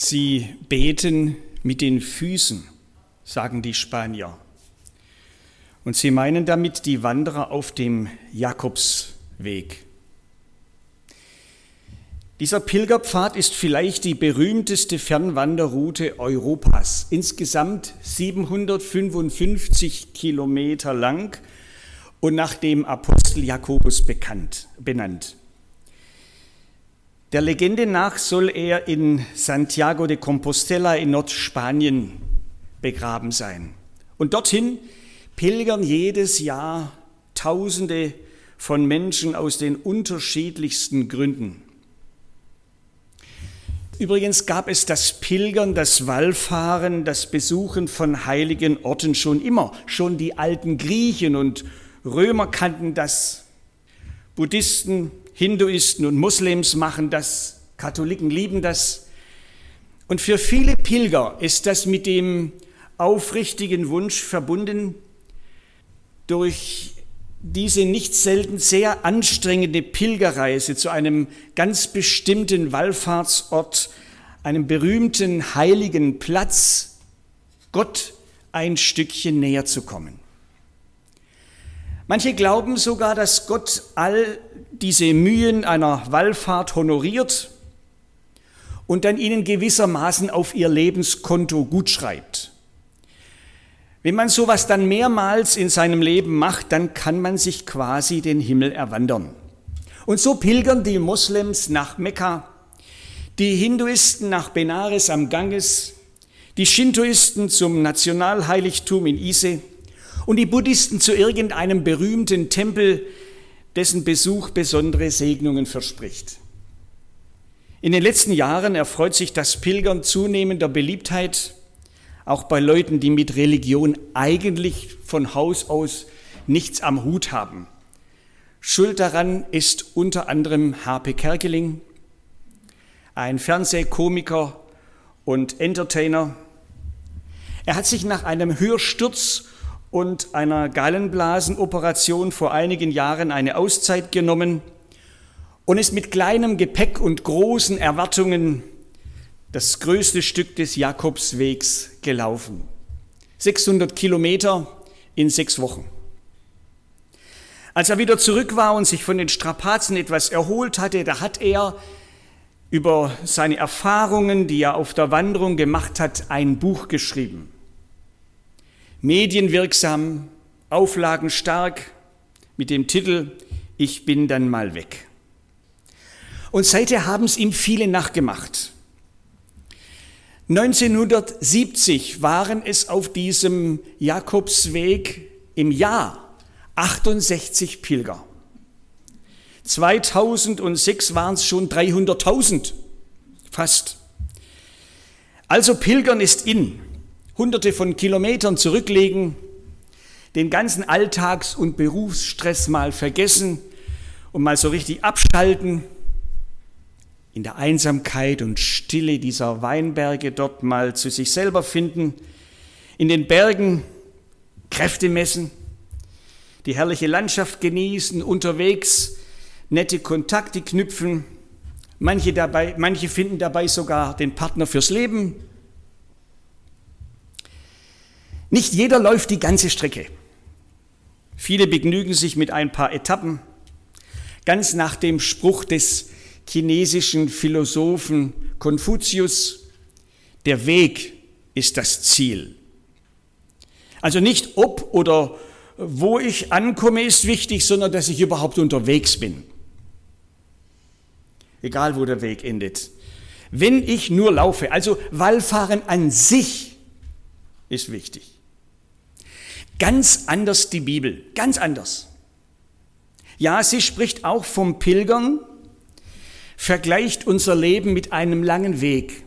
Sie beten mit den Füßen, sagen die Spanier. Und sie meinen damit die Wanderer auf dem Jakobsweg. Dieser Pilgerpfad ist vielleicht die berühmteste Fernwanderroute Europas, insgesamt 755 Kilometer lang und nach dem Apostel Jakobus bekannt, benannt. Der Legende nach soll er in Santiago de Compostela in Nordspanien begraben sein. Und dorthin pilgern jedes Jahr Tausende von Menschen aus den unterschiedlichsten Gründen. Übrigens gab es das Pilgern, das Wallfahren, das Besuchen von heiligen Orten schon immer. Schon die alten Griechen und Römer kannten das. Buddhisten, Hinduisten und Muslims machen das. Katholiken lieben das. Und für viele Pilger ist das mit dem aufrichtigen Wunsch verbunden, durch diese nicht selten sehr anstrengende Pilgerreise zu einem ganz bestimmten Wallfahrtsort, einem berühmten heiligen Platz, Gott ein Stückchen näher zu kommen. Manche glauben sogar, dass Gott all diese Mühen einer Wallfahrt honoriert und dann ihnen gewissermaßen auf ihr Lebenskonto gutschreibt. Wenn man sowas dann mehrmals in seinem Leben macht, dann kann man sich quasi den Himmel erwandern. Und so pilgern die Moslems nach Mekka, die Hinduisten nach Benares am Ganges, die Shintoisten zum Nationalheiligtum in Ise und die Buddhisten zu irgendeinem berühmten Tempel, dessen Besuch besondere Segnungen verspricht. In den letzten Jahren erfreut sich das Pilgern zunehmender Beliebtheit auch bei Leuten, die mit Religion eigentlich von Haus aus nichts am Hut haben. Schuld daran ist unter anderem Harpe Kerkeling, ein Fernsehkomiker und Entertainer. Er hat sich nach einem Hörsturz und einer Gallenblasenoperation vor einigen Jahren eine Auszeit genommen und ist mit kleinem Gepäck und großen Erwartungen das größte Stück des Jakobswegs gelaufen. 600 Kilometer in sechs Wochen. Als er wieder zurück war und sich von den Strapazen etwas erholt hatte, da hat er über seine Erfahrungen, die er auf der Wanderung gemacht hat, ein Buch geschrieben. Medienwirksam, auflagenstark, mit dem Titel Ich bin dann mal weg. Und seither haben es ihm viele nachgemacht. 1970 waren es auf diesem Jakobsweg im Jahr 68 Pilger. 2006 waren es schon 300.000, fast. Also Pilgern ist in, hunderte von Kilometern zurücklegen, den ganzen Alltags- und Berufsstress mal vergessen und mal so richtig abschalten in der Einsamkeit und Stille dieser Weinberge dort mal zu sich selber finden, in den Bergen Kräfte messen, die herrliche Landschaft genießen, unterwegs nette Kontakte knüpfen, manche, dabei, manche finden dabei sogar den Partner fürs Leben. Nicht jeder läuft die ganze Strecke. Viele begnügen sich mit ein paar Etappen, ganz nach dem Spruch des chinesischen Philosophen Konfuzius, der Weg ist das Ziel. Also nicht ob oder wo ich ankomme ist wichtig, sondern dass ich überhaupt unterwegs bin. Egal wo der Weg endet. Wenn ich nur laufe, also Wallfahren an sich ist wichtig. Ganz anders die Bibel, ganz anders. Ja, sie spricht auch vom Pilgern, vergleicht unser Leben mit einem langen Weg.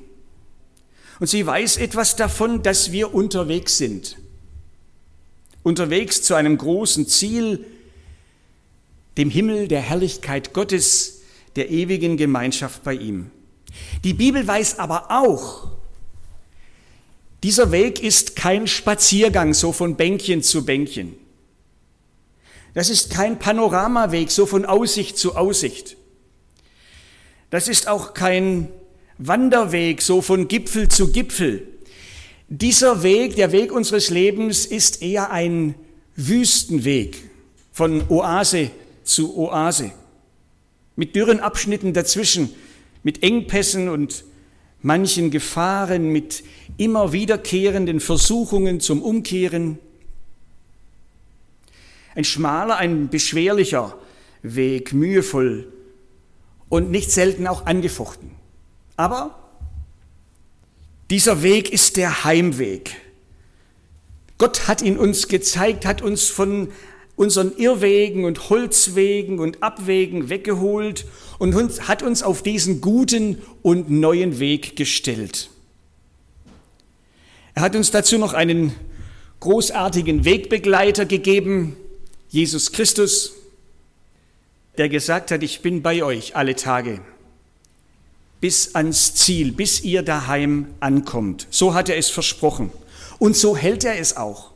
Und sie weiß etwas davon, dass wir unterwegs sind. Unterwegs zu einem großen Ziel, dem Himmel der Herrlichkeit Gottes, der ewigen Gemeinschaft bei ihm. Die Bibel weiß aber auch, dieser Weg ist kein Spaziergang so von Bänkchen zu Bänkchen. Das ist kein Panoramaweg so von Aussicht zu Aussicht. Das ist auch kein Wanderweg, so von Gipfel zu Gipfel. Dieser Weg, der Weg unseres Lebens, ist eher ein Wüstenweg von Oase zu Oase, mit dürren Abschnitten dazwischen, mit Engpässen und manchen Gefahren, mit immer wiederkehrenden Versuchungen zum Umkehren. Ein schmaler, ein beschwerlicher Weg, mühevoll und nicht selten auch angefochten. Aber dieser Weg ist der Heimweg. Gott hat ihn uns gezeigt, hat uns von unseren Irrwegen und Holzwegen und Abwegen weggeholt und hat uns auf diesen guten und neuen Weg gestellt. Er hat uns dazu noch einen großartigen Wegbegleiter gegeben, Jesus Christus, der gesagt hat, ich bin bei euch alle Tage bis ans Ziel, bis ihr daheim ankommt. So hat er es versprochen. Und so hält er es auch.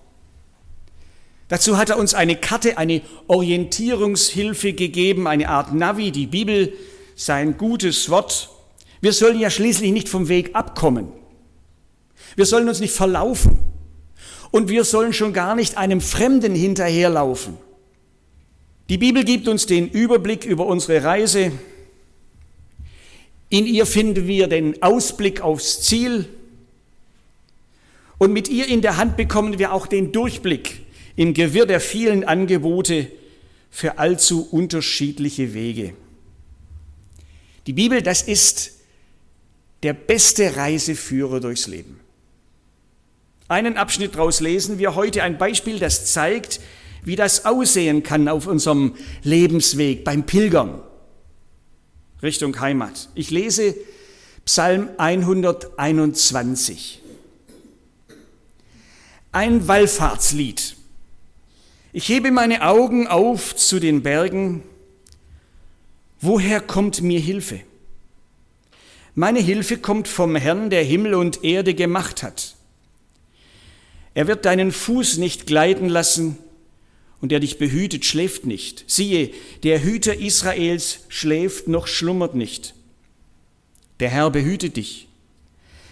Dazu hat er uns eine Karte, eine Orientierungshilfe gegeben, eine Art Navi, die Bibel, sein gutes Wort. Wir sollen ja schließlich nicht vom Weg abkommen. Wir sollen uns nicht verlaufen. Und wir sollen schon gar nicht einem Fremden hinterherlaufen. Die Bibel gibt uns den Überblick über unsere Reise. In ihr finden wir den Ausblick aufs Ziel. Und mit ihr in der Hand bekommen wir auch den Durchblick im Gewirr der vielen Angebote für allzu unterschiedliche Wege. Die Bibel, das ist der beste Reiseführer durchs Leben. Einen Abschnitt daraus lesen wir heute, ein Beispiel, das zeigt, wie das aussehen kann auf unserem Lebensweg beim Pilgern Richtung Heimat. Ich lese Psalm 121. Ein Wallfahrtslied. Ich hebe meine Augen auf zu den Bergen. Woher kommt mir Hilfe? Meine Hilfe kommt vom Herrn, der Himmel und Erde gemacht hat. Er wird deinen Fuß nicht gleiten lassen, und der dich behütet, schläft nicht. Siehe, der Hüter Israels schläft noch schlummert nicht. Der Herr behütet dich.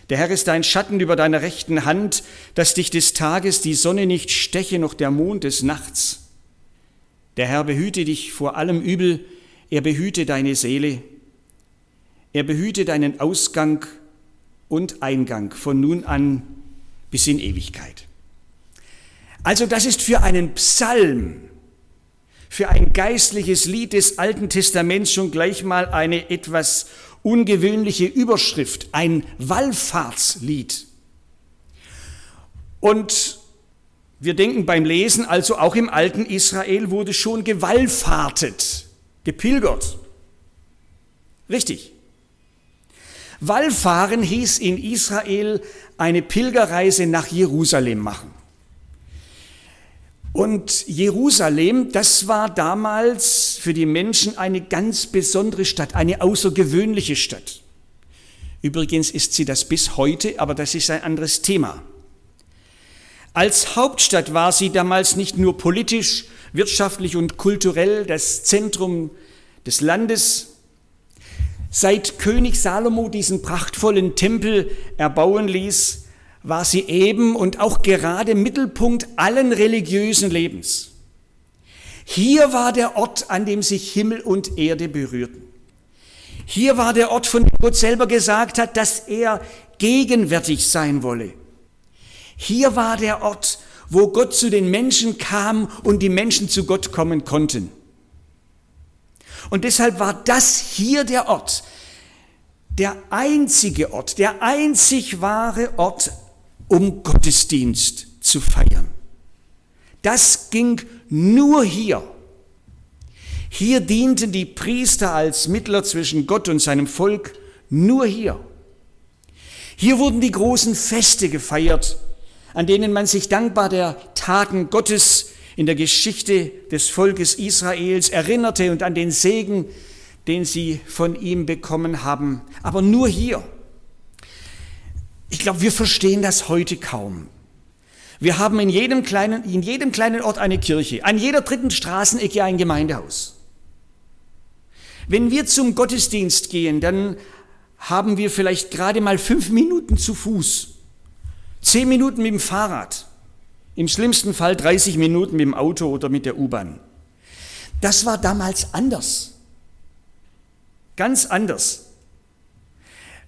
Der Herr ist dein Schatten über deiner rechten Hand, dass dich des Tages die Sonne nicht steche, noch der Mond des Nachts. Der Herr behüte dich vor allem Übel, er behüte deine Seele, er behüte deinen Ausgang und Eingang von nun an bis in Ewigkeit. Also das ist für einen Psalm, für ein geistliches Lied des Alten Testaments schon gleich mal eine etwas ungewöhnliche Überschrift, ein Wallfahrtslied. Und wir denken beim Lesen, also auch im alten Israel wurde schon gewallfahrtet, gepilgert. Richtig. Wallfahren hieß in Israel eine Pilgerreise nach Jerusalem machen. Und Jerusalem, das war damals für die Menschen eine ganz besondere Stadt, eine außergewöhnliche Stadt. Übrigens ist sie das bis heute, aber das ist ein anderes Thema. Als Hauptstadt war sie damals nicht nur politisch, wirtschaftlich und kulturell das Zentrum des Landes. Seit König Salomo diesen prachtvollen Tempel erbauen ließ, war sie eben und auch gerade Mittelpunkt allen religiösen Lebens. Hier war der Ort, an dem sich Himmel und Erde berührten. Hier war der Ort, von dem Gott selber gesagt hat, dass er gegenwärtig sein wolle. Hier war der Ort, wo Gott zu den Menschen kam und die Menschen zu Gott kommen konnten. Und deshalb war das hier der Ort, der einzige Ort, der einzig wahre Ort um Gottesdienst zu feiern. Das ging nur hier. Hier dienten die Priester als Mittler zwischen Gott und seinem Volk, nur hier. Hier wurden die großen Feste gefeiert, an denen man sich dankbar der Taten Gottes in der Geschichte des Volkes Israels erinnerte und an den Segen, den sie von ihm bekommen haben. Aber nur hier. Ich glaube, wir verstehen das heute kaum. Wir haben in jedem, kleinen, in jedem kleinen Ort eine Kirche, an jeder dritten Straßenecke ein Gemeindehaus. Wenn wir zum Gottesdienst gehen, dann haben wir vielleicht gerade mal fünf Minuten zu Fuß, zehn Minuten mit dem Fahrrad, im schlimmsten Fall 30 Minuten mit dem Auto oder mit der U-Bahn. Das war damals anders. Ganz anders.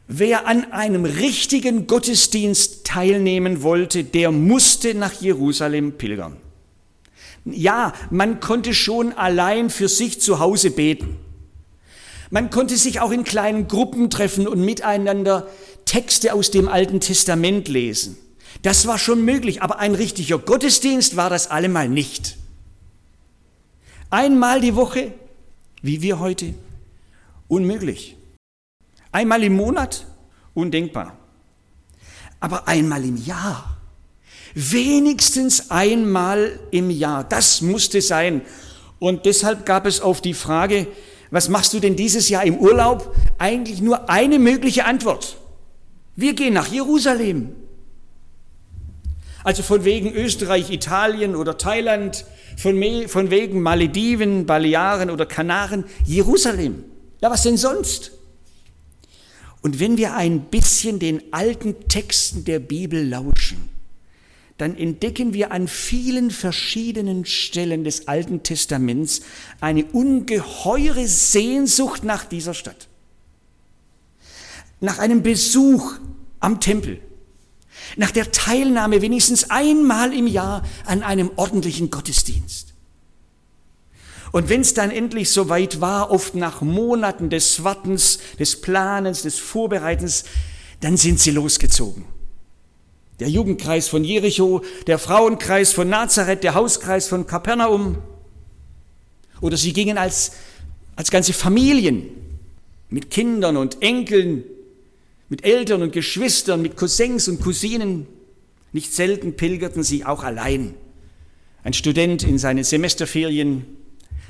Wer an einem richtigen Gottesdienst teilnehmen wollte, der musste nach Jerusalem pilgern. Ja, man konnte schon allein für sich zu Hause beten. Man konnte sich auch in kleinen Gruppen treffen und miteinander Texte aus dem Alten Testament lesen. Das war schon möglich, aber ein richtiger Gottesdienst war das allemal nicht. Einmal die Woche, wie wir heute, unmöglich. Einmal im Monat, undenkbar. Aber einmal im Jahr, wenigstens einmal im Jahr, das musste sein. Und deshalb gab es auf die Frage, was machst du denn dieses Jahr im Urlaub? Eigentlich nur eine mögliche Antwort. Wir gehen nach Jerusalem. Also von wegen Österreich, Italien oder Thailand, von, von wegen Malediven, Balearen oder Kanaren, Jerusalem. Ja, was denn sonst? Und wenn wir ein bisschen den alten Texten der Bibel lauschen, dann entdecken wir an vielen verschiedenen Stellen des Alten Testaments eine ungeheure Sehnsucht nach dieser Stadt. Nach einem Besuch am Tempel, nach der Teilnahme wenigstens einmal im Jahr an einem ordentlichen Gottesdienst. Und wenn es dann endlich soweit war, oft nach Monaten des Wartens, des Planens, des Vorbereitens, dann sind sie losgezogen. Der Jugendkreis von Jericho, der Frauenkreis von Nazareth, der Hauskreis von Kapernaum. Oder sie gingen als, als ganze Familien mit Kindern und Enkeln, mit Eltern und Geschwistern, mit Cousins und Cousinen. Nicht selten pilgerten sie auch allein. Ein Student in seinen Semesterferien,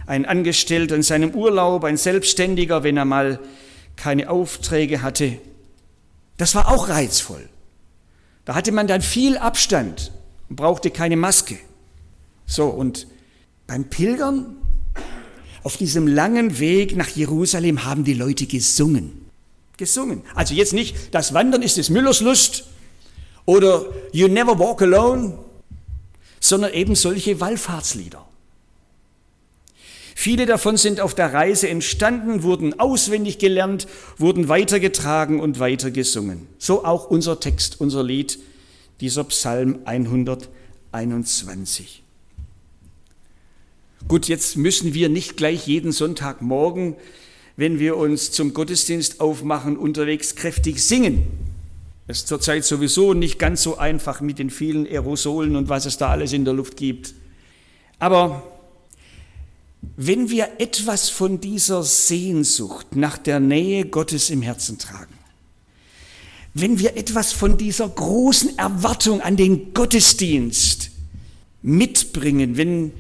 ein Angestellter in seinem Urlaub, ein Selbstständiger, wenn er mal keine Aufträge hatte. Das war auch reizvoll. Da hatte man dann viel Abstand und brauchte keine Maske. So, und beim Pilgern auf diesem langen Weg nach Jerusalem haben die Leute gesungen. Gesungen. Also jetzt nicht, das Wandern ist des Müllers Lust oder You Never Walk Alone, sondern eben solche Wallfahrtslieder. Viele davon sind auf der Reise entstanden, wurden auswendig gelernt, wurden weitergetragen und weitergesungen. So auch unser Text, unser Lied, dieser Psalm 121. Gut, jetzt müssen wir nicht gleich jeden Sonntagmorgen, wenn wir uns zum Gottesdienst aufmachen, unterwegs kräftig singen. Es ist zurzeit sowieso nicht ganz so einfach mit den vielen Aerosolen und was es da alles in der Luft gibt. Aber wenn wir etwas von dieser Sehnsucht nach der Nähe Gottes im Herzen tragen, wenn wir etwas von dieser großen Erwartung an den Gottesdienst mitbringen, wenn,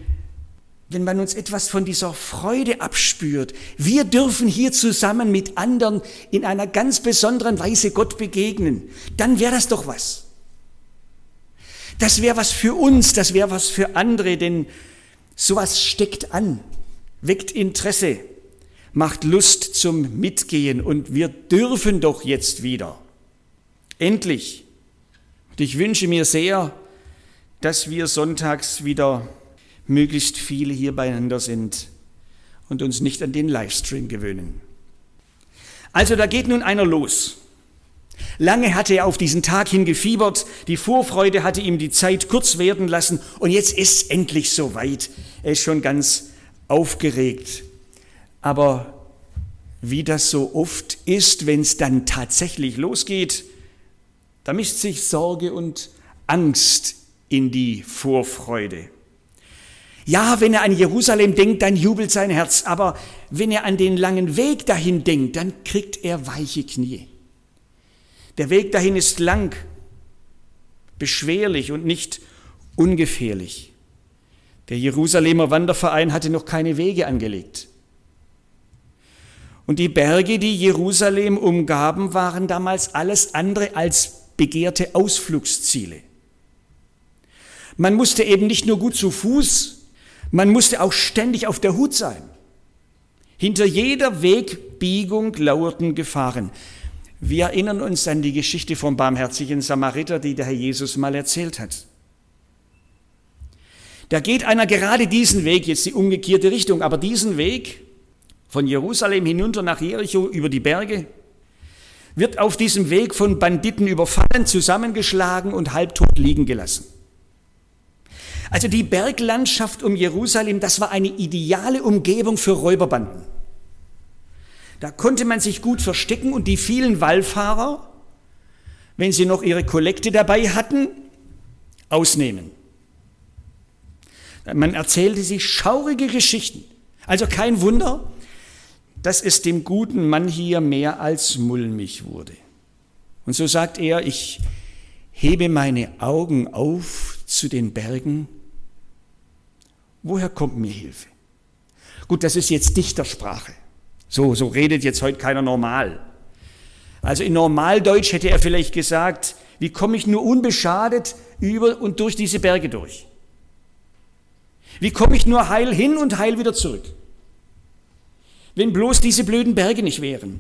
wenn man uns etwas von dieser Freude abspürt, wir dürfen hier zusammen mit anderen in einer ganz besonderen Weise Gott begegnen, dann wäre das doch was. Das wäre was für uns, das wäre was für andere, denn sowas steckt an weckt Interesse, macht Lust zum Mitgehen und wir dürfen doch jetzt wieder. Endlich. Und ich wünsche mir sehr, dass wir sonntags wieder möglichst viele hier beieinander sind und uns nicht an den Livestream gewöhnen. Also da geht nun einer los. Lange hatte er auf diesen Tag hingefiebert, die Vorfreude hatte ihm die Zeit kurz werden lassen und jetzt ist es endlich soweit. Er ist schon ganz aufgeregt. Aber wie das so oft ist, wenn es dann tatsächlich losgeht, da mischt sich Sorge und Angst in die Vorfreude. Ja, wenn er an Jerusalem denkt, dann jubelt sein Herz, aber wenn er an den langen Weg dahin denkt, dann kriegt er weiche Knie. Der Weg dahin ist lang, beschwerlich und nicht ungefährlich. Der Jerusalemer Wanderverein hatte noch keine Wege angelegt. Und die Berge, die Jerusalem umgaben, waren damals alles andere als begehrte Ausflugsziele. Man musste eben nicht nur gut zu Fuß, man musste auch ständig auf der Hut sein. Hinter jeder Wegbiegung lauerten Gefahren. Wir erinnern uns an die Geschichte vom barmherzigen Samariter, die der Herr Jesus mal erzählt hat. Da geht einer gerade diesen Weg, jetzt die umgekehrte Richtung, aber diesen Weg von Jerusalem hinunter nach Jericho über die Berge, wird auf diesem Weg von Banditen überfallen, zusammengeschlagen und halbtot liegen gelassen. Also die Berglandschaft um Jerusalem, das war eine ideale Umgebung für Räuberbanden. Da konnte man sich gut verstecken und die vielen Wallfahrer, wenn sie noch ihre Kollekte dabei hatten, ausnehmen. Man erzählte sich schaurige Geschichten. Also kein Wunder, dass es dem guten Mann hier mehr als mulmig wurde. Und so sagt er, ich hebe meine Augen auf zu den Bergen. Woher kommt mir Hilfe? Gut, das ist jetzt Dichtersprache. So, so redet jetzt heute keiner normal. Also in Normaldeutsch hätte er vielleicht gesagt, wie komme ich nur unbeschadet über und durch diese Berge durch? Wie komme ich nur heil hin und heil wieder zurück? Wenn bloß diese blöden Berge nicht wären.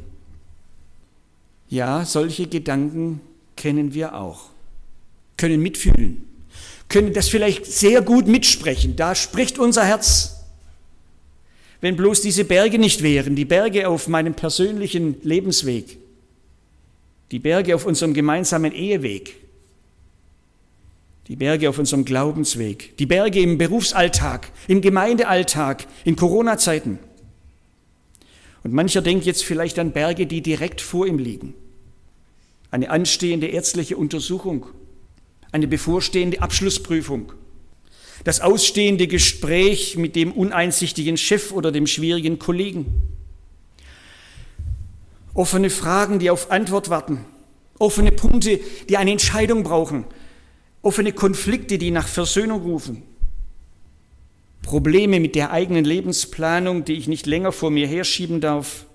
Ja, solche Gedanken kennen wir auch, können mitfühlen, können das vielleicht sehr gut mitsprechen. Da spricht unser Herz wenn bloß diese Berge nicht wären, die Berge auf meinem persönlichen Lebensweg, die Berge auf unserem gemeinsamen Eheweg, die Berge auf unserem Glaubensweg, die Berge im Berufsalltag, im Gemeindealltag, in Corona-Zeiten. Und mancher denkt jetzt vielleicht an Berge, die direkt vor ihm liegen. Eine anstehende ärztliche Untersuchung, eine bevorstehende Abschlussprüfung, das ausstehende Gespräch mit dem uneinsichtigen Chef oder dem schwierigen Kollegen. Offene Fragen, die auf Antwort warten. Offene Punkte, die eine Entscheidung brauchen. Offene Konflikte, die nach Versöhnung rufen. Probleme mit der eigenen Lebensplanung, die ich nicht länger vor mir herschieben darf.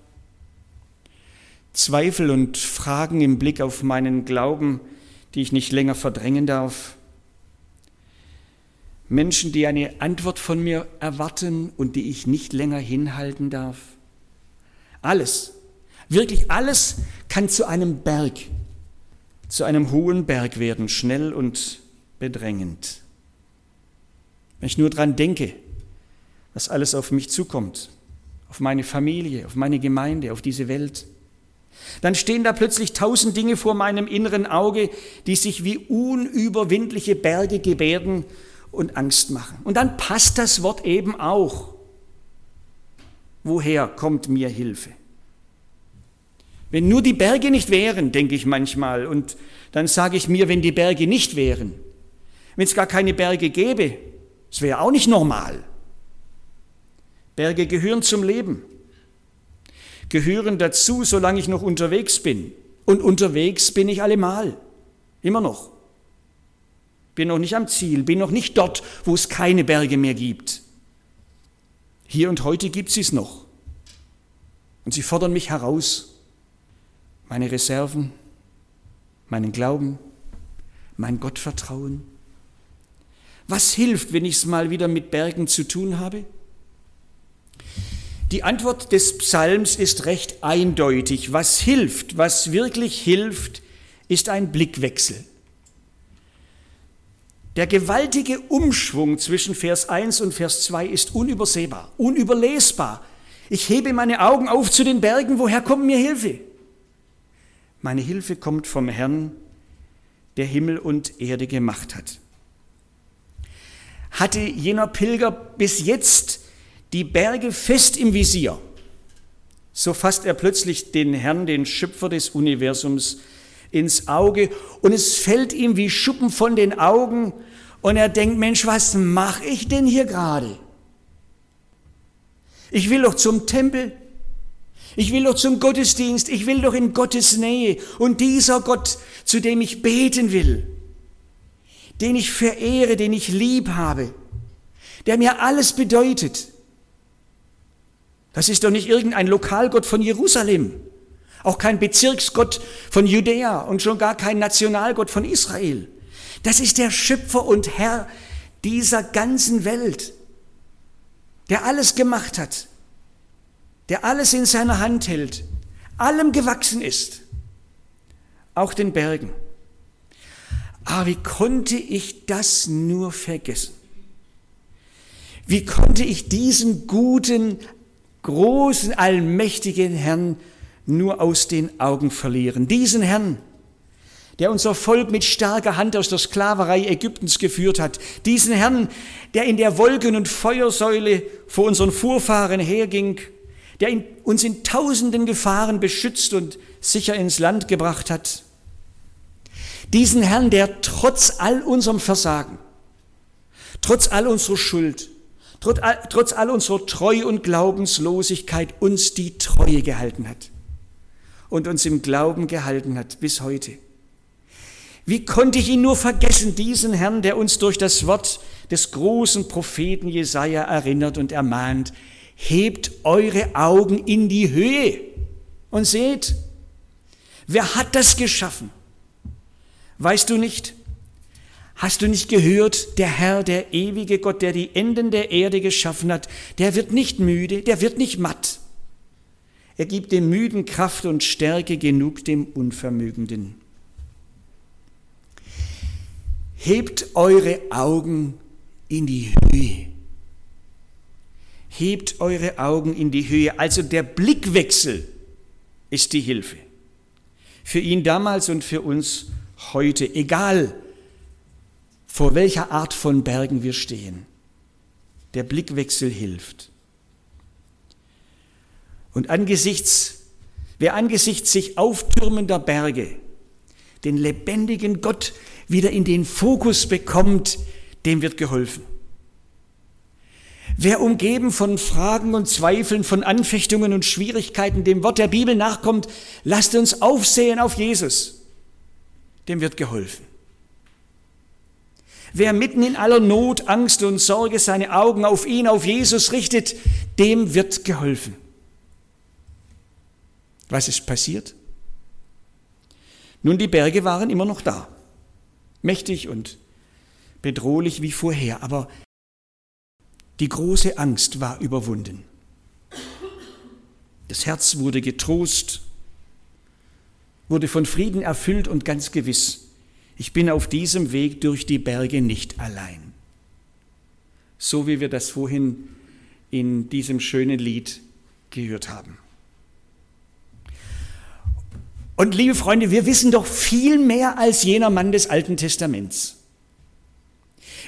Zweifel und Fragen im Blick auf meinen Glauben, die ich nicht länger verdrängen darf. Menschen, die eine Antwort von mir erwarten und die ich nicht länger hinhalten darf. Alles, wirklich alles kann zu einem Berg, zu einem hohen Berg werden, schnell und bedrängend. Wenn ich nur daran denke, was alles auf mich zukommt, auf meine Familie, auf meine Gemeinde, auf diese Welt, dann stehen da plötzlich tausend Dinge vor meinem inneren Auge, die sich wie unüberwindliche Berge gebärden und Angst machen. Und dann passt das Wort eben auch. Woher kommt mir Hilfe? Wenn nur die Berge nicht wären, denke ich manchmal, und dann sage ich mir, wenn die Berge nicht wären, wenn es gar keine Berge gäbe, es wäre auch nicht normal. Berge gehören zum Leben, gehören dazu, solange ich noch unterwegs bin. Und unterwegs bin ich allemal, immer noch bin noch nicht am Ziel, bin noch nicht dort, wo es keine Berge mehr gibt. Hier und heute gibt sie es noch. Und sie fordern mich heraus, meine Reserven, meinen Glauben, mein Gottvertrauen. Was hilft, wenn ich es mal wieder mit Bergen zu tun habe? Die Antwort des Psalms ist recht eindeutig. Was hilft, was wirklich hilft, ist ein Blickwechsel. Der gewaltige Umschwung zwischen Vers 1 und Vers 2 ist unübersehbar, unüberlesbar. Ich hebe meine Augen auf zu den Bergen, woher kommt mir Hilfe? Meine Hilfe kommt vom Herrn, der Himmel und Erde gemacht hat. Hatte jener Pilger bis jetzt die Berge fest im Visier, so fasst er plötzlich den Herrn, den Schöpfer des Universums, ins Auge und es fällt ihm wie Schuppen von den Augen und er denkt, Mensch, was mache ich denn hier gerade? Ich will doch zum Tempel. Ich will doch zum Gottesdienst. Ich will doch in Gottes Nähe. Und dieser Gott, zu dem ich beten will, den ich verehre, den ich lieb habe, der mir alles bedeutet, das ist doch nicht irgendein Lokalgott von Jerusalem. Auch kein Bezirksgott von Judäa und schon gar kein Nationalgott von Israel. Das ist der Schöpfer und Herr dieser ganzen Welt, der alles gemacht hat, der alles in seiner Hand hält, allem gewachsen ist auch den Bergen. Aber wie konnte ich das nur vergessen? Wie konnte ich diesen guten, großen, allmächtigen Herrn nur aus den Augen verlieren? Diesen Herrn, der unser Volk mit starker Hand aus der Sklaverei Ägyptens geführt hat. Diesen Herrn, der in der Wolken- und Feuersäule vor unseren Vorfahren herging, der uns in tausenden Gefahren beschützt und sicher ins Land gebracht hat. Diesen Herrn, der trotz all unserem Versagen, trotz all unserer Schuld, trotz all unserer Treu und Glaubenslosigkeit uns die Treue gehalten hat und uns im Glauben gehalten hat bis heute. Wie konnte ich ihn nur vergessen, diesen Herrn, der uns durch das Wort des großen Propheten Jesaja erinnert und ermahnt, hebt eure Augen in die Höhe und seht, wer hat das geschaffen? Weißt du nicht? Hast du nicht gehört, der Herr, der ewige Gott, der die Enden der Erde geschaffen hat, der wird nicht müde, der wird nicht matt. Er gibt dem Müden Kraft und Stärke genug dem Unvermögenden. Hebt eure Augen in die Höhe. Hebt eure Augen in die Höhe. Also der Blickwechsel ist die Hilfe. Für ihn damals und für uns heute, egal vor welcher Art von Bergen wir stehen. Der Blickwechsel hilft. Und angesichts, wer angesichts sich auftürmender Berge den lebendigen Gott wieder in den Fokus bekommt, dem wird geholfen. Wer umgeben von Fragen und Zweifeln, von Anfechtungen und Schwierigkeiten dem Wort der Bibel nachkommt, lasst uns aufsehen auf Jesus, dem wird geholfen. Wer mitten in aller Not, Angst und Sorge seine Augen auf ihn, auf Jesus richtet, dem wird geholfen. Was ist passiert? Nun, die Berge waren immer noch da mächtig und bedrohlich wie vorher, aber die große Angst war überwunden. Das Herz wurde getrost, wurde von Frieden erfüllt und ganz gewiss, ich bin auf diesem Weg durch die Berge nicht allein. So wie wir das vorhin in diesem schönen Lied gehört haben. Und liebe Freunde, wir wissen doch viel mehr als jener Mann des Alten Testaments.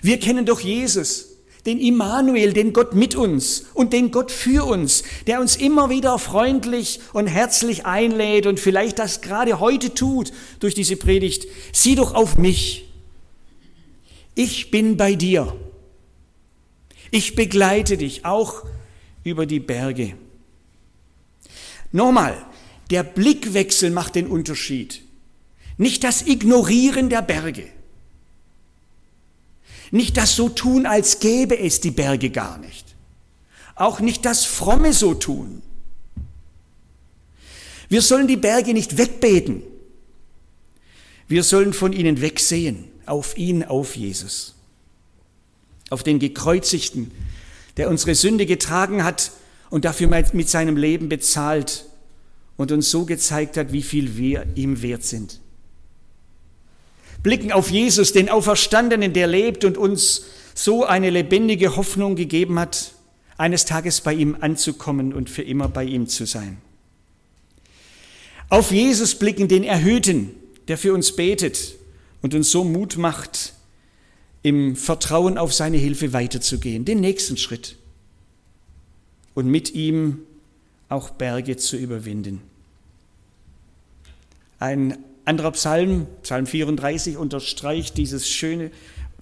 Wir kennen doch Jesus, den Immanuel, den Gott mit uns und den Gott für uns, der uns immer wieder freundlich und herzlich einlädt und vielleicht das gerade heute tut durch diese Predigt. Sieh doch auf mich. Ich bin bei dir. Ich begleite dich auch über die Berge. Nochmal, der Blickwechsel macht den Unterschied. Nicht das Ignorieren der Berge. Nicht das so tun, als gäbe es die Berge gar nicht. Auch nicht das fromme so tun. Wir sollen die Berge nicht wegbeten. Wir sollen von ihnen wegsehen, auf ihn, auf Jesus. Auf den Gekreuzigten, der unsere Sünde getragen hat und dafür mit seinem Leben bezahlt und uns so gezeigt hat, wie viel wir ihm wert sind. Blicken auf Jesus, den Auferstandenen, der lebt und uns so eine lebendige Hoffnung gegeben hat, eines Tages bei ihm anzukommen und für immer bei ihm zu sein. Auf Jesus blicken, den Erhöhten, der für uns betet und uns so Mut macht, im Vertrauen auf seine Hilfe weiterzugehen, den nächsten Schritt und mit ihm auch Berge zu überwinden. Ein anderer Psalm, Psalm 34, unterstreicht dieses schöne,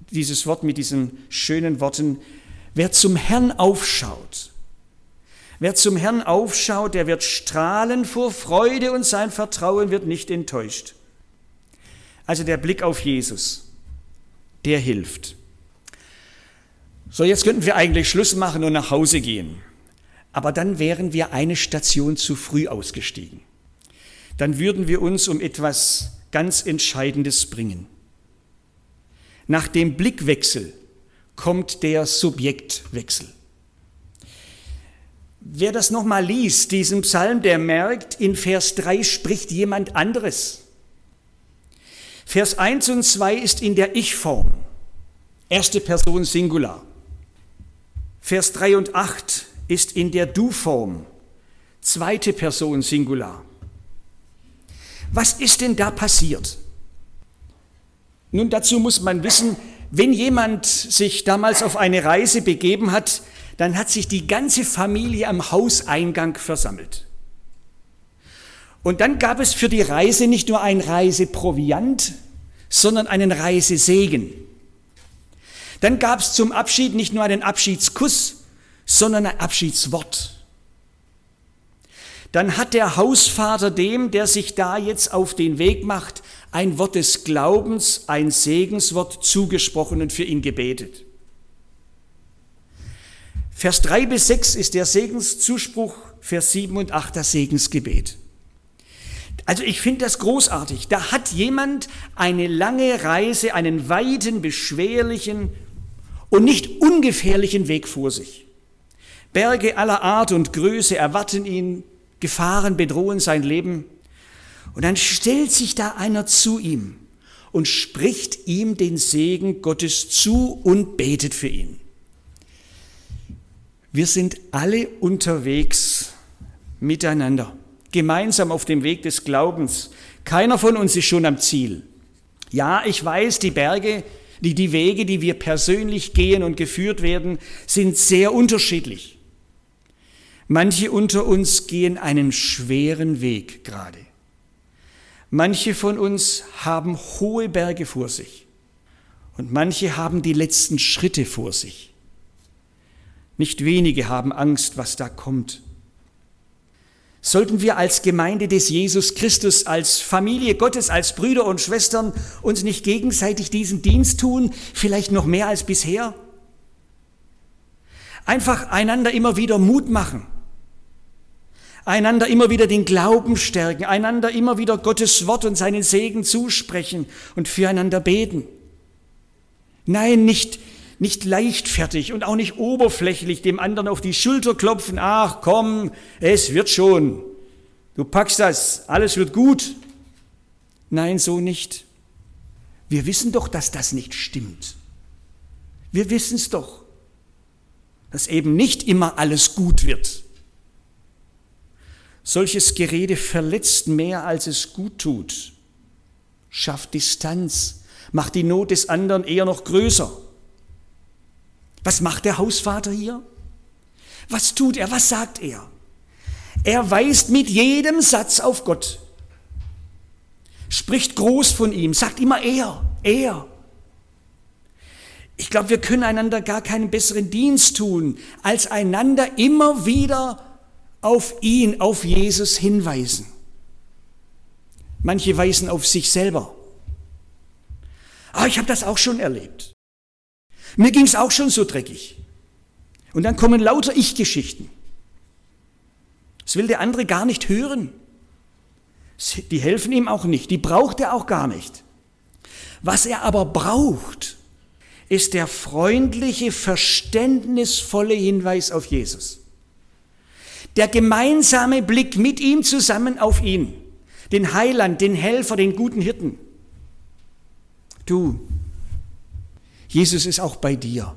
dieses Wort mit diesen schönen Worten. Wer zum Herrn aufschaut, wer zum Herrn aufschaut, der wird strahlen vor Freude und sein Vertrauen wird nicht enttäuscht. Also der Blick auf Jesus, der hilft. So, jetzt könnten wir eigentlich Schluss machen und nach Hause gehen. Aber dann wären wir eine Station zu früh ausgestiegen. Dann würden wir uns um etwas ganz Entscheidendes bringen. Nach dem Blickwechsel kommt der Subjektwechsel. Wer das nochmal liest, diesen Psalm, der merkt, in Vers 3 spricht jemand anderes. Vers 1 und 2 ist in der Ich-Form, erste Person Singular. Vers 3 und 8 ist in der Du-Form, zweite Person Singular. Was ist denn da passiert? Nun, dazu muss man wissen, wenn jemand sich damals auf eine Reise begeben hat, dann hat sich die ganze Familie am Hauseingang versammelt. Und dann gab es für die Reise nicht nur ein Reiseproviant, sondern einen Reisesegen. Dann gab es zum Abschied nicht nur einen Abschiedskuss, sondern ein Abschiedswort. Dann hat der Hausvater dem, der sich da jetzt auf den Weg macht, ein Wort des Glaubens, ein Segenswort zugesprochen und für ihn gebetet. Vers 3 bis 6 ist der Segenszuspruch, Vers 7 und 8 das Segensgebet. Also ich finde das großartig. Da hat jemand eine lange Reise, einen weiten, beschwerlichen und nicht ungefährlichen Weg vor sich. Berge aller Art und Größe erwarten ihn, Gefahren bedrohen sein Leben. Und dann stellt sich da einer zu ihm und spricht ihm den Segen Gottes zu und betet für ihn. Wir sind alle unterwegs miteinander, gemeinsam auf dem Weg des Glaubens. Keiner von uns ist schon am Ziel. Ja, ich weiß, die Berge, die, die Wege, die wir persönlich gehen und geführt werden, sind sehr unterschiedlich. Manche unter uns gehen einen schweren Weg gerade. Manche von uns haben hohe Berge vor sich und manche haben die letzten Schritte vor sich. Nicht wenige haben Angst, was da kommt. Sollten wir als Gemeinde des Jesus Christus, als Familie Gottes, als Brüder und Schwestern uns nicht gegenseitig diesen Dienst tun, vielleicht noch mehr als bisher? Einfach einander immer wieder Mut machen einander immer wieder den Glauben stärken, einander immer wieder Gottes Wort und seinen Segen zusprechen und füreinander beten. Nein, nicht, nicht leichtfertig und auch nicht oberflächlich dem anderen auf die Schulter klopfen, ach komm, es wird schon, du packst das, alles wird gut. Nein, so nicht. Wir wissen doch, dass das nicht stimmt. Wir wissen es doch, dass eben nicht immer alles gut wird. Solches Gerede verletzt mehr, als es gut tut, schafft Distanz, macht die Not des anderen eher noch größer. Was macht der Hausvater hier? Was tut er? Was sagt er? Er weist mit jedem Satz auf Gott, spricht groß von ihm, sagt immer er, er. Ich glaube, wir können einander gar keinen besseren Dienst tun, als einander immer wieder auf ihn, auf Jesus hinweisen. Manche weisen auf sich selber. Ah, ich habe das auch schon erlebt. Mir ging es auch schon so dreckig. Und dann kommen lauter Ich-Geschichten. Das will der andere gar nicht hören. Die helfen ihm auch nicht, die braucht er auch gar nicht. Was er aber braucht, ist der freundliche, verständnisvolle Hinweis auf Jesus. Der gemeinsame Blick mit ihm zusammen auf ihn, den Heiland, den Helfer, den guten Hirten. Du, Jesus ist auch bei dir.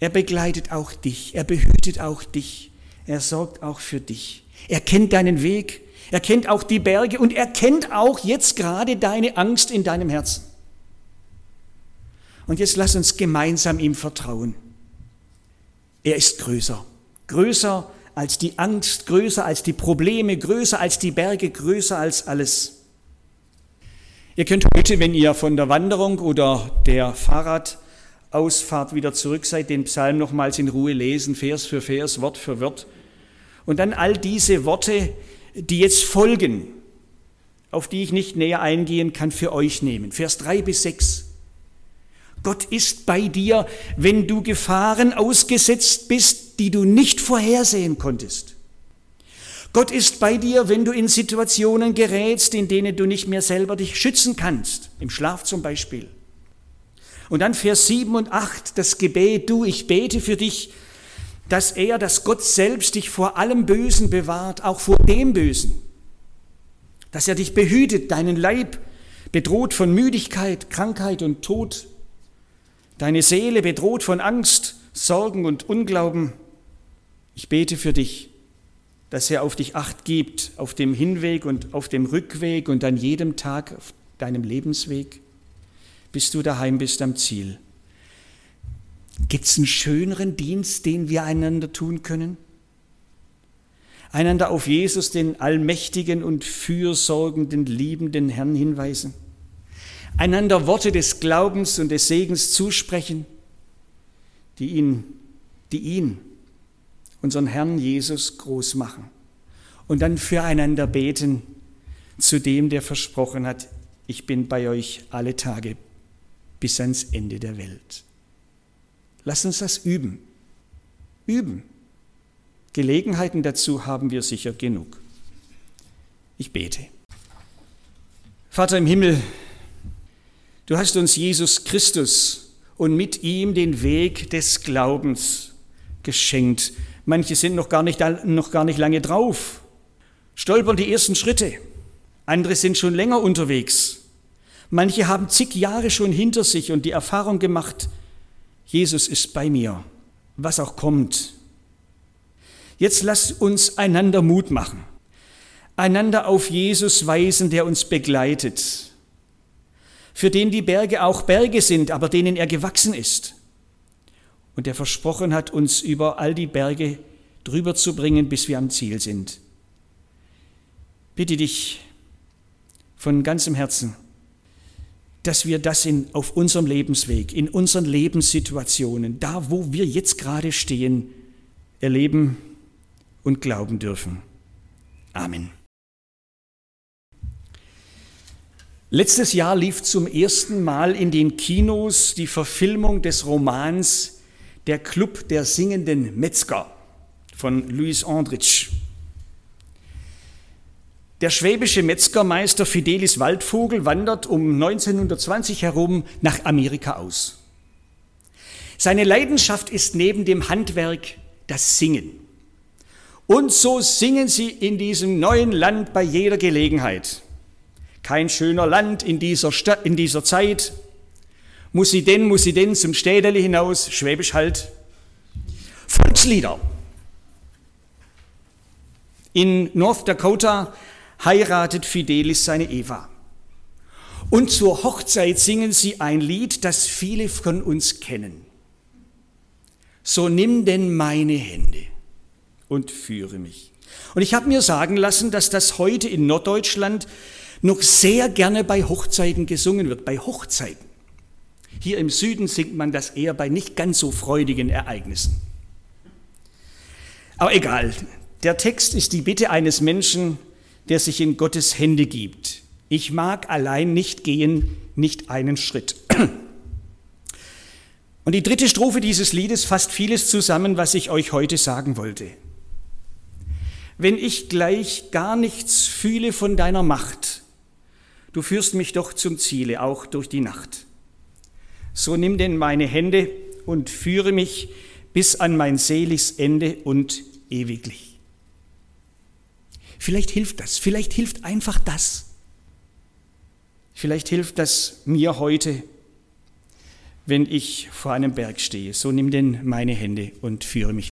Er begleitet auch dich, er behütet auch dich, er sorgt auch für dich. Er kennt deinen Weg, er kennt auch die Berge und er kennt auch jetzt gerade deine Angst in deinem Herzen. Und jetzt lass uns gemeinsam ihm vertrauen. Er ist größer, größer als die Angst, größer als die Probleme, größer als die Berge, größer als alles. Ihr könnt heute, wenn ihr von der Wanderung oder der Fahrradausfahrt wieder zurück seid, den Psalm nochmals in Ruhe lesen, Vers für Vers, Wort für Wort. Und dann all diese Worte, die jetzt folgen, auf die ich nicht näher eingehen kann, für euch nehmen. Vers 3 bis 6. Gott ist bei dir, wenn du Gefahren ausgesetzt bist, die du nicht vorhersehen konntest. Gott ist bei dir, wenn du in Situationen gerätst, in denen du nicht mehr selber dich schützen kannst, im Schlaf zum Beispiel. Und dann Vers 7 und 8, das Gebet, du, ich bete für dich, dass er, dass Gott selbst dich vor allem Bösen bewahrt, auch vor dem Bösen. Dass er dich behütet, deinen Leib bedroht von Müdigkeit, Krankheit und Tod, deine Seele bedroht von Angst, Sorgen und Unglauben. Ich bete für dich, dass er auf dich acht gibt, auf dem Hinweg und auf dem Rückweg und an jedem Tag auf deinem Lebensweg, bis du daheim bist am Ziel. Gibt es einen schöneren Dienst, den wir einander tun können? Einander auf Jesus, den allmächtigen und fürsorgenden, liebenden Herrn hinweisen? Einander Worte des Glaubens und des Segens zusprechen, die ihn, die ihn, unseren Herrn Jesus, groß machen. Und dann füreinander beten zu dem, der versprochen hat, ich bin bei euch alle Tage bis ans Ende der Welt. Lass uns das üben. Üben. Gelegenheiten dazu haben wir sicher genug. Ich bete. Vater im Himmel, du hast uns Jesus Christus und mit ihm den Weg des Glaubens geschenkt. Manche sind noch gar nicht, noch gar nicht lange drauf, stolpern die ersten Schritte. Andere sind schon länger unterwegs. Manche haben zig Jahre schon hinter sich und die Erfahrung gemacht, Jesus ist bei mir, was auch kommt. Jetzt lasst uns einander Mut machen, einander auf Jesus weisen, der uns begleitet, für den die Berge auch Berge sind, aber denen er gewachsen ist und der versprochen hat, uns über all die Berge drüber zu bringen, bis wir am Ziel sind. Bitte dich von ganzem Herzen, dass wir das in, auf unserem Lebensweg, in unseren Lebenssituationen, da wo wir jetzt gerade stehen, erleben und glauben dürfen. Amen. Letztes Jahr lief zum ersten Mal in den Kinos die Verfilmung des Romans Der Club der singenden Metzger von Louis Andrich. Der schwäbische Metzgermeister Fidelis Waldvogel wandert um 1920 herum nach Amerika aus. Seine Leidenschaft ist neben dem Handwerk das Singen. Und so singen sie in diesem neuen Land bei jeder Gelegenheit. Kein schöner Land in dieser, Stadt, in dieser Zeit. Muss sie denn, muss sie denn zum Städeli hinaus, Schwäbisch halt. Volkslieder. In North Dakota heiratet Fidelis seine Eva. Und zur Hochzeit singen sie ein Lied, das viele von uns kennen. So nimm denn meine Hände und führe mich. Und ich habe mir sagen lassen, dass das heute in Norddeutschland noch sehr gerne bei Hochzeiten gesungen wird, bei Hochzeiten. Hier im Süden singt man das eher bei nicht ganz so freudigen Ereignissen. Aber egal, der Text ist die Bitte eines Menschen, der sich in Gottes Hände gibt. Ich mag allein nicht gehen, nicht einen Schritt. Und die dritte Strophe dieses Liedes fasst vieles zusammen, was ich euch heute sagen wollte. Wenn ich gleich gar nichts fühle von deiner Macht, du führst mich doch zum Ziele, auch durch die Nacht. So nimm denn meine Hände und führe mich bis an mein seliges Ende und ewiglich. Vielleicht hilft das, vielleicht hilft einfach das. Vielleicht hilft das mir heute, wenn ich vor einem Berg stehe. So nimm denn meine Hände und führe mich